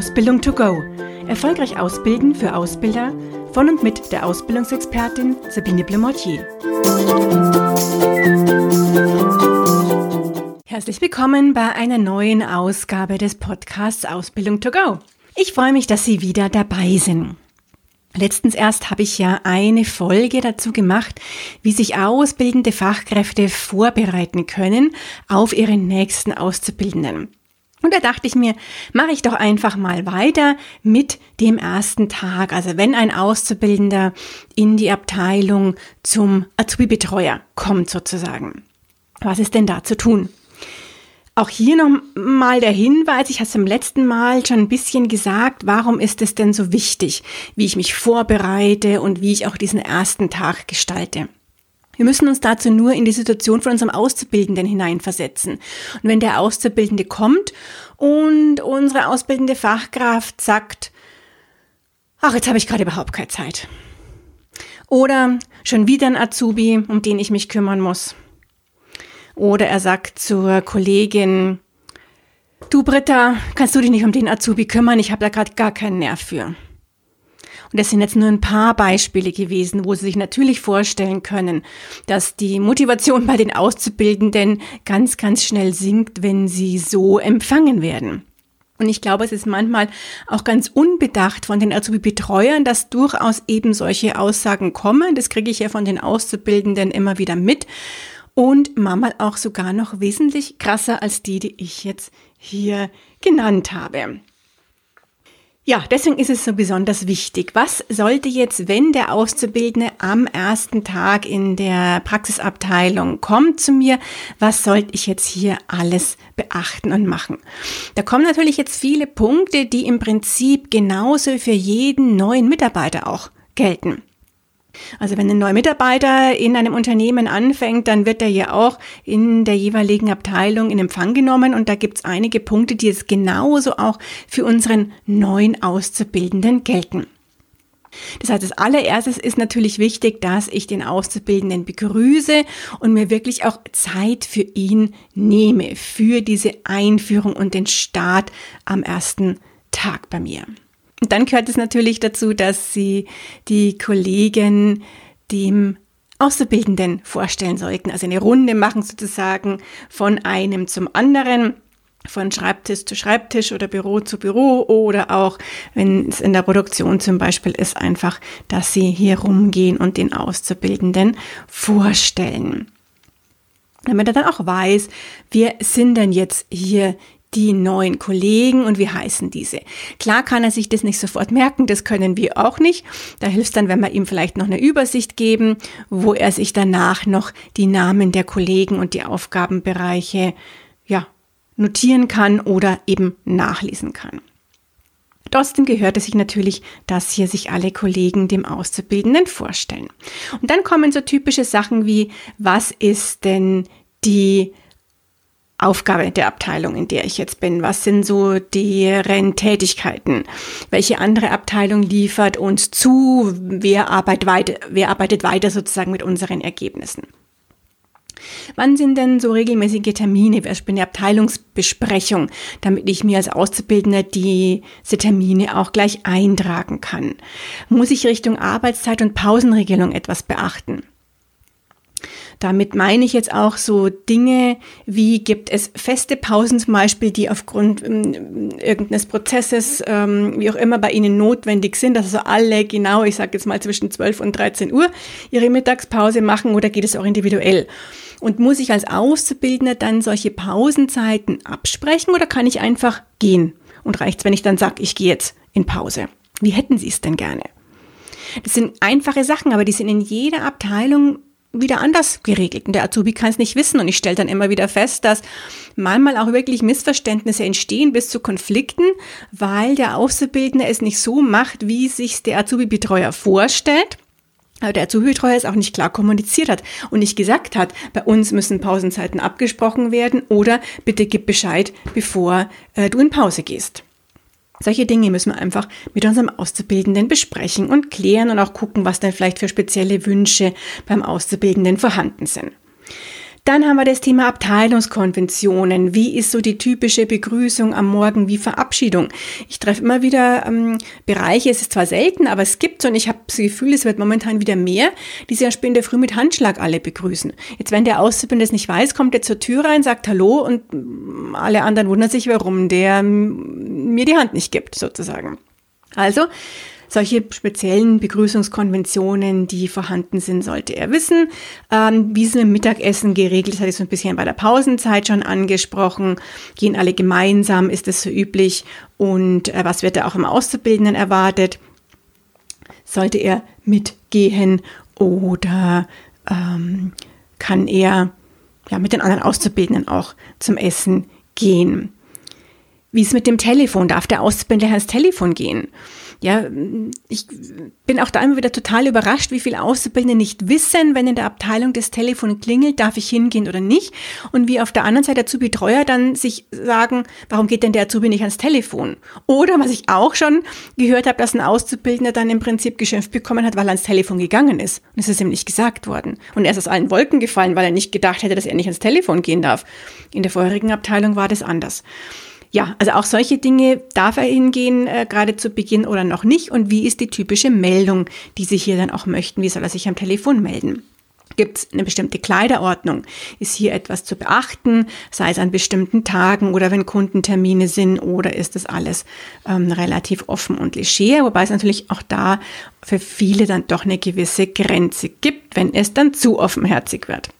Ausbildung to go. Erfolgreich ausbilden für Ausbilder von und mit der Ausbildungsexpertin Sabine Blemortier. Herzlich willkommen bei einer neuen Ausgabe des Podcasts Ausbildung to go. Ich freue mich, dass Sie wieder dabei sind. Letztens erst habe ich ja eine Folge dazu gemacht, wie sich ausbildende Fachkräfte vorbereiten können auf ihre nächsten Auszubildenden. Und da dachte ich mir, mache ich doch einfach mal weiter mit dem ersten Tag. Also wenn ein Auszubildender in die Abteilung zum Azubi-Betreuer kommt sozusagen. Was ist denn da zu tun? Auch hier nochmal der Hinweis, ich hatte es im letzten Mal schon ein bisschen gesagt, warum ist es denn so wichtig, wie ich mich vorbereite und wie ich auch diesen ersten Tag gestalte. Wir müssen uns dazu nur in die Situation von unserem Auszubildenden hineinversetzen. Und wenn der Auszubildende kommt und unsere ausbildende Fachkraft sagt, ach, jetzt habe ich gerade überhaupt keine Zeit. Oder schon wieder ein Azubi, um den ich mich kümmern muss. Oder er sagt zur Kollegin, du Britta, kannst du dich nicht um den Azubi kümmern? Ich habe da gerade gar keinen Nerv für. Und das sind jetzt nur ein paar Beispiele gewesen, wo Sie sich natürlich vorstellen können, dass die Motivation bei den Auszubildenden ganz, ganz schnell sinkt, wenn sie so empfangen werden. Und ich glaube, es ist manchmal auch ganz unbedacht von den Azubi-Betreuern, dass durchaus eben solche Aussagen kommen. Das kriege ich ja von den Auszubildenden immer wieder mit und manchmal auch sogar noch wesentlich krasser als die, die ich jetzt hier genannt habe. Ja, deswegen ist es so besonders wichtig. Was sollte jetzt, wenn der Auszubildende am ersten Tag in der Praxisabteilung kommt zu mir, was sollte ich jetzt hier alles beachten und machen? Da kommen natürlich jetzt viele Punkte, die im Prinzip genauso für jeden neuen Mitarbeiter auch gelten. Also wenn ein neuer Mitarbeiter in einem Unternehmen anfängt, dann wird er ja auch in der jeweiligen Abteilung in Empfang genommen und da gibt es einige Punkte, die jetzt genauso auch für unseren neuen Auszubildenden gelten. Das heißt, als allererstes ist natürlich wichtig, dass ich den Auszubildenden begrüße und mir wirklich auch Zeit für ihn nehme, für diese Einführung und den Start am ersten Tag bei mir. Und dann gehört es natürlich dazu, dass Sie die Kollegen dem Auszubildenden vorstellen sollten. Also eine Runde machen sozusagen von einem zum anderen von Schreibtisch zu Schreibtisch oder Büro zu Büro oder auch, wenn es in der Produktion zum Beispiel ist, einfach, dass sie hier rumgehen und den Auszubildenden vorstellen. Damit er dann auch weiß, wir sind denn jetzt hier die neuen Kollegen und wie heißen diese. Klar kann er sich das nicht sofort merken, das können wir auch nicht. Da hilft es dann, wenn wir ihm vielleicht noch eine Übersicht geben, wo er sich danach noch die Namen der Kollegen und die Aufgabenbereiche ja, notieren kann oder eben nachlesen kann. Trotzdem gehört es sich natürlich, dass hier sich alle Kollegen dem Auszubildenden vorstellen. Und dann kommen so typische Sachen wie, was ist denn die Aufgabe der Abteilung, in der ich jetzt bin? Was sind so deren Tätigkeiten? Welche andere Abteilung liefert uns zu? Wer arbeitet weiter, wer arbeitet weiter sozusagen mit unseren Ergebnissen? Wann sind denn so regelmäßige Termine, zum Beispiel eine Abteilungsbesprechung, damit ich mir als Auszubildender diese Termine auch gleich eintragen kann? Muss ich Richtung Arbeitszeit und Pausenregelung etwas beachten? Damit meine ich jetzt auch so Dinge wie gibt es feste Pausen zum Beispiel, die aufgrund ähm, irgendeines Prozesses, ähm, wie auch immer bei Ihnen notwendig sind, dass also alle genau, ich sage jetzt mal zwischen 12 und 13 Uhr ihre Mittagspause machen oder geht es auch individuell? Und muss ich als Auszubildender dann solche Pausenzeiten absprechen oder kann ich einfach gehen? Und reicht's, wenn ich dann sage, ich gehe jetzt in Pause? Wie hätten Sie es denn gerne? Das sind einfache Sachen, aber die sind in jeder Abteilung wieder anders geregelt. Und der Azubi kann es nicht wissen. Und ich stelle dann immer wieder fest, dass manchmal auch wirklich Missverständnisse entstehen bis zu Konflikten, weil der Auszubildende es nicht so macht, wie sich der Azubi-Betreuer vorstellt. Aber der Azubi-Betreuer es auch nicht klar kommuniziert hat und nicht gesagt hat, bei uns müssen Pausenzeiten abgesprochen werden oder bitte gib Bescheid, bevor äh, du in Pause gehst. Solche Dinge müssen wir einfach mit unserem Auszubildenden besprechen und klären und auch gucken, was denn vielleicht für spezielle Wünsche beim Auszubildenden vorhanden sind. Dann haben wir das Thema Abteilungskonventionen. Wie ist so die typische Begrüßung am Morgen wie Verabschiedung? Ich treffe immer wieder ähm, Bereiche, es ist zwar selten, aber es gibt und ich habe das Gefühl, es wird momentan wieder mehr, die sich ja später früh mit Handschlag alle begrüßen. Jetzt, wenn der Auszubildende es nicht weiß, kommt er zur Tür rein, sagt Hallo und alle anderen wundern sich, warum der mir die Hand nicht gibt, sozusagen. Also, solche speziellen Begrüßungskonventionen, die vorhanden sind, sollte er wissen. Ähm, wie sind im Mittagessen geregelt? Das hatte ich so ein bisschen bei der Pausenzeit schon angesprochen. Gehen alle gemeinsam? Ist das so üblich? Und äh, was wird da auch im Auszubildenden erwartet? Sollte er mitgehen oder ähm, kann er ja, mit den anderen Auszubildenden auch zum Essen gehen? Wie ist mit dem Telefon? Darf der Auszubildende ans Telefon gehen? Ja, ich bin auch da immer wieder total überrascht, wie viele Auszubildende nicht wissen, wenn in der Abteilung das Telefon klingelt, darf ich hingehen oder nicht. Und wie auf der anderen Seite Azubi-Treuer dann sich sagen, warum geht denn der Azubi nicht ans Telefon? Oder was ich auch schon gehört habe, dass ein Auszubildender dann im Prinzip geschimpft bekommen hat, weil er ans Telefon gegangen ist. Und es ist ihm nicht gesagt worden. Und er ist aus allen Wolken gefallen, weil er nicht gedacht hätte, dass er nicht ans Telefon gehen darf. In der vorherigen Abteilung war das anders. Ja, also auch solche Dinge darf er hingehen, äh, gerade zu Beginn oder noch nicht. Und wie ist die typische Meldung, die Sie hier dann auch möchten? Wie soll er sich am Telefon melden? Gibt es eine bestimmte Kleiderordnung? Ist hier etwas zu beachten, sei es an bestimmten Tagen oder wenn Kundentermine sind oder ist das alles ähm, relativ offen und leger? Wobei es natürlich auch da für viele dann doch eine gewisse Grenze gibt, wenn es dann zu offenherzig wird.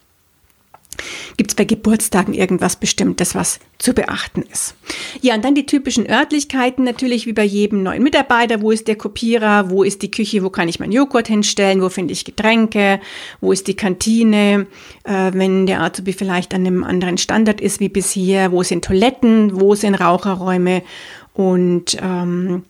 Gibt es bei Geburtstagen irgendwas Bestimmtes, was zu beachten ist? Ja, und dann die typischen Örtlichkeiten natürlich wie bei jedem neuen Mitarbeiter. Wo ist der Kopierer? Wo ist die Küche? Wo kann ich meinen Joghurt hinstellen? Wo finde ich Getränke? Wo ist die Kantine? Äh, wenn der Azubi vielleicht an einem anderen Standard ist wie bisher. Wo sind Toiletten? Wo sind Raucherräume? Und ähm,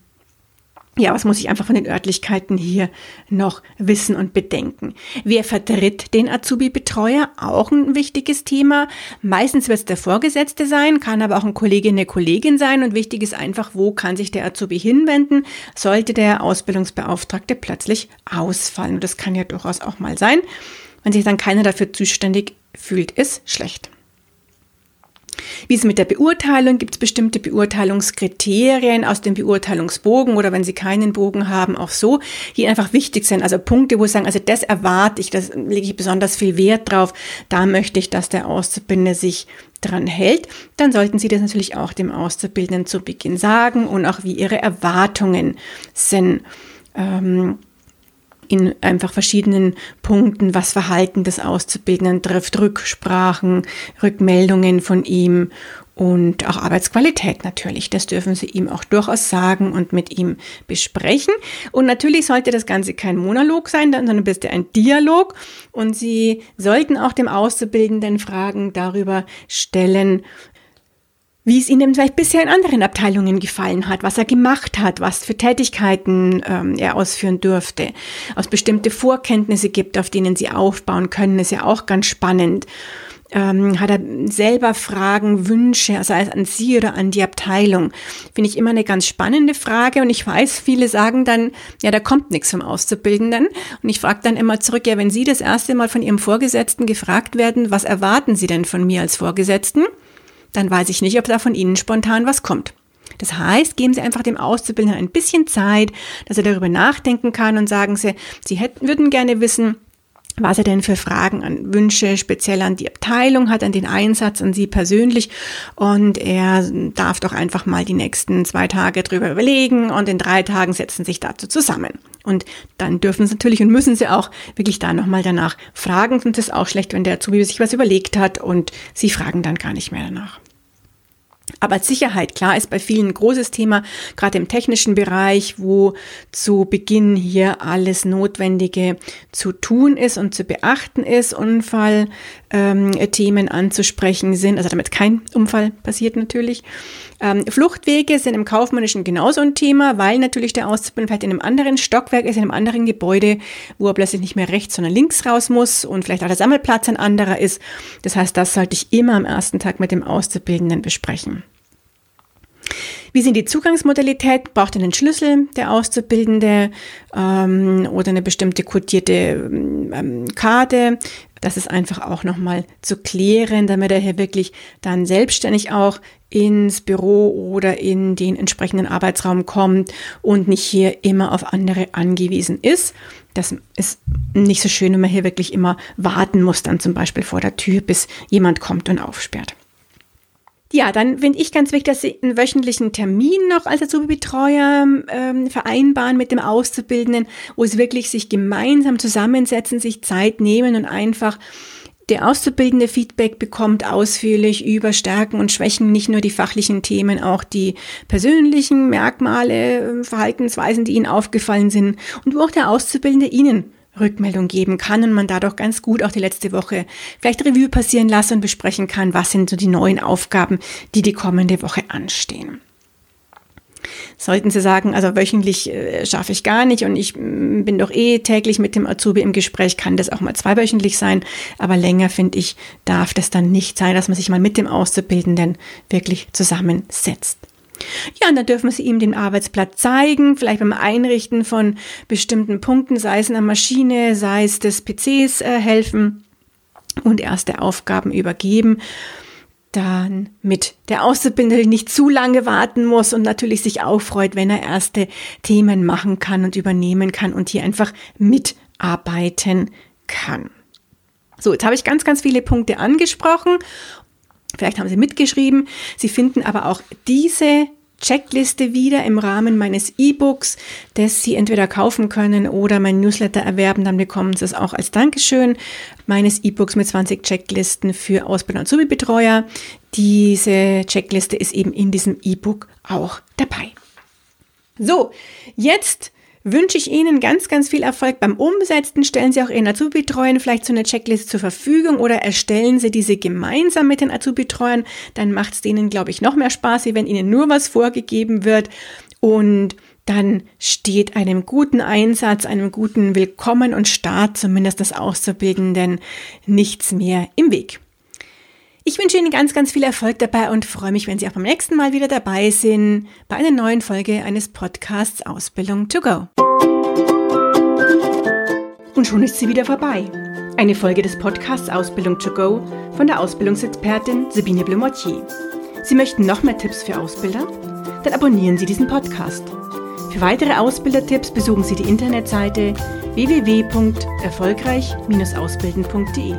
ja, was muss ich einfach von den Örtlichkeiten hier noch wissen und bedenken? Wer vertritt den Azubi-Betreuer? Auch ein wichtiges Thema. Meistens wird es der Vorgesetzte sein, kann aber auch ein Kollege, eine Kollegin sein. Und wichtig ist einfach, wo kann sich der Azubi hinwenden, sollte der Ausbildungsbeauftragte plötzlich ausfallen. Und das kann ja durchaus auch mal sein. Wenn sich dann keiner dafür zuständig fühlt, ist schlecht. Wie ist es mit der Beurteilung? Gibt es bestimmte Beurteilungskriterien aus dem Beurteilungsbogen oder wenn Sie keinen Bogen haben, auch so, die einfach wichtig sind? Also Punkte, wo Sie sagen, also das erwarte ich, das lege ich besonders viel Wert drauf, da möchte ich, dass der Auszubildende sich dran hält, dann sollten Sie das natürlich auch dem Auszubildenden zu Beginn sagen und auch wie Ihre Erwartungen sind. Ähm, in einfach verschiedenen Punkten, was Verhalten des Auszubildenden trifft, Rücksprachen, Rückmeldungen von ihm und auch Arbeitsqualität natürlich. Das dürfen Sie ihm auch durchaus sagen und mit ihm besprechen. Und natürlich sollte das Ganze kein Monolog sein, sondern bitte ein Dialog. Und Sie sollten auch dem Auszubildenden Fragen darüber stellen, wie es Ihnen vielleicht bisher in anderen Abteilungen gefallen hat, was er gemacht hat, was für Tätigkeiten ähm, er ausführen dürfte, was bestimmte Vorkenntnisse gibt, auf denen Sie aufbauen können, ist ja auch ganz spannend. Ähm, hat er selber Fragen, Wünsche, sei es an Sie oder an die Abteilung? Finde ich immer eine ganz spannende Frage und ich weiß, viele sagen dann, ja, da kommt nichts vom Auszubildenden und ich frage dann immer zurück, ja, wenn Sie das erste Mal von Ihrem Vorgesetzten gefragt werden, was erwarten Sie denn von mir als Vorgesetzten? Dann weiß ich nicht, ob da von Ihnen spontan was kommt. Das heißt, geben Sie einfach dem Auszubildenden ein bisschen Zeit, dass er darüber nachdenken kann und sagen Sie, Sie hätten, würden gerne wissen, was er denn für Fragen an Wünsche speziell an die Abteilung hat, an den Einsatz, an Sie persönlich. Und er darf doch einfach mal die nächsten zwei Tage drüber überlegen und in drei Tagen setzen sich dazu zusammen. Und dann dürfen Sie natürlich und müssen Sie auch wirklich da nochmal danach fragen. Ist es auch schlecht, wenn der Azubi sich was überlegt hat und Sie fragen dann gar nicht mehr danach. Aber Sicherheit, klar, ist bei vielen ein großes Thema, gerade im technischen Bereich, wo zu Beginn hier alles Notwendige zu tun ist und zu beachten ist, Unfallthemen ähm, anzusprechen sind, also damit kein Unfall passiert natürlich. Ähm, Fluchtwege sind im Kaufmännischen genauso ein Thema, weil natürlich der Auszubildende vielleicht in einem anderen Stockwerk ist, in einem anderen Gebäude, wo er plötzlich nicht mehr rechts, sondern links raus muss und vielleicht auch der Sammelplatz ein anderer ist. Das heißt, das sollte ich immer am ersten Tag mit dem Auszubildenden besprechen. Wie sind die Zugangsmodalität? Braucht er einen Schlüssel, der Auszubildende, ähm, oder eine bestimmte kodierte ähm, Karte? Das ist einfach auch nochmal zu klären, damit er hier wirklich dann selbstständig auch ins Büro oder in den entsprechenden Arbeitsraum kommt und nicht hier immer auf andere angewiesen ist. Das ist nicht so schön, wenn man hier wirklich immer warten muss, dann zum Beispiel vor der Tür, bis jemand kommt und aufsperrt. Ja, dann finde ich ganz wichtig, dass Sie einen wöchentlichen Termin noch als Azubi-Betreuer ähm, vereinbaren mit dem Auszubildenden, wo Sie wirklich sich gemeinsam zusammensetzen, sich Zeit nehmen und einfach der Auszubildende Feedback bekommt ausführlich über Stärken und Schwächen, nicht nur die fachlichen Themen, auch die persönlichen Merkmale, Verhaltensweisen, die Ihnen aufgefallen sind und wo auch der Auszubildende Ihnen Rückmeldung geben kann und man dadurch ganz gut auch die letzte Woche vielleicht Revue passieren lassen und besprechen kann, was sind so die neuen Aufgaben, die die kommende Woche anstehen. Sollten Sie sagen, also wöchentlich äh, schaffe ich gar nicht und ich bin doch eh täglich mit dem Azubi im Gespräch, kann das auch mal zweiwöchentlich sein, aber länger finde ich, darf das dann nicht sein, dass man sich mal mit dem Auszubildenden wirklich zusammensetzt. Ja, und dann dürfen Sie ihm den Arbeitsplatz zeigen, vielleicht beim Einrichten von bestimmten Punkten, sei es in der Maschine, sei es des PCs äh, helfen und erste Aufgaben übergeben. Dann mit der Auszubildende nicht zu lange warten muss und natürlich sich auch freut, wenn er erste Themen machen kann und übernehmen kann und hier einfach mitarbeiten kann. So, jetzt habe ich ganz, ganz viele Punkte angesprochen Vielleicht haben Sie mitgeschrieben. Sie finden aber auch diese Checkliste wieder im Rahmen meines E-Books, das Sie entweder kaufen können oder mein Newsletter erwerben. Dann bekommen Sie es auch als Dankeschön meines E-Books mit 20 Checklisten für Ausbilder und Zubi-Betreuer. Diese Checkliste ist eben in diesem E-Book auch dabei. So, jetzt wünsche ich Ihnen ganz, ganz viel Erfolg beim Umsetzen. Stellen Sie auch Ihren Azubi-Betreuern vielleicht so eine Checkliste zur Verfügung oder erstellen Sie diese gemeinsam mit den Azubi-Betreuern. Dann macht es denen, glaube ich, noch mehr Spaß, wie wenn Ihnen nur was vorgegeben wird. Und dann steht einem guten Einsatz, einem guten Willkommen und Start, zumindest des Auszubildenden, nichts mehr im Weg. Ich wünsche Ihnen ganz, ganz viel Erfolg dabei und freue mich, wenn Sie auch beim nächsten Mal wieder dabei sind bei einer neuen Folge eines Podcasts Ausbildung to go. Und schon ist sie wieder vorbei. Eine Folge des Podcasts Ausbildung to go von der Ausbildungsexpertin Sabine Blumotier. Sie möchten noch mehr Tipps für Ausbilder? Dann abonnieren Sie diesen Podcast. Für weitere Ausbildertipps besuchen Sie die Internetseite www.erfolgreich-ausbilden.de.